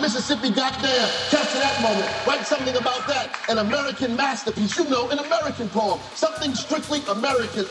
Mississippi got there. Capture that moment. Write something about that. An American masterpiece. You know, an American poem. Something strictly American.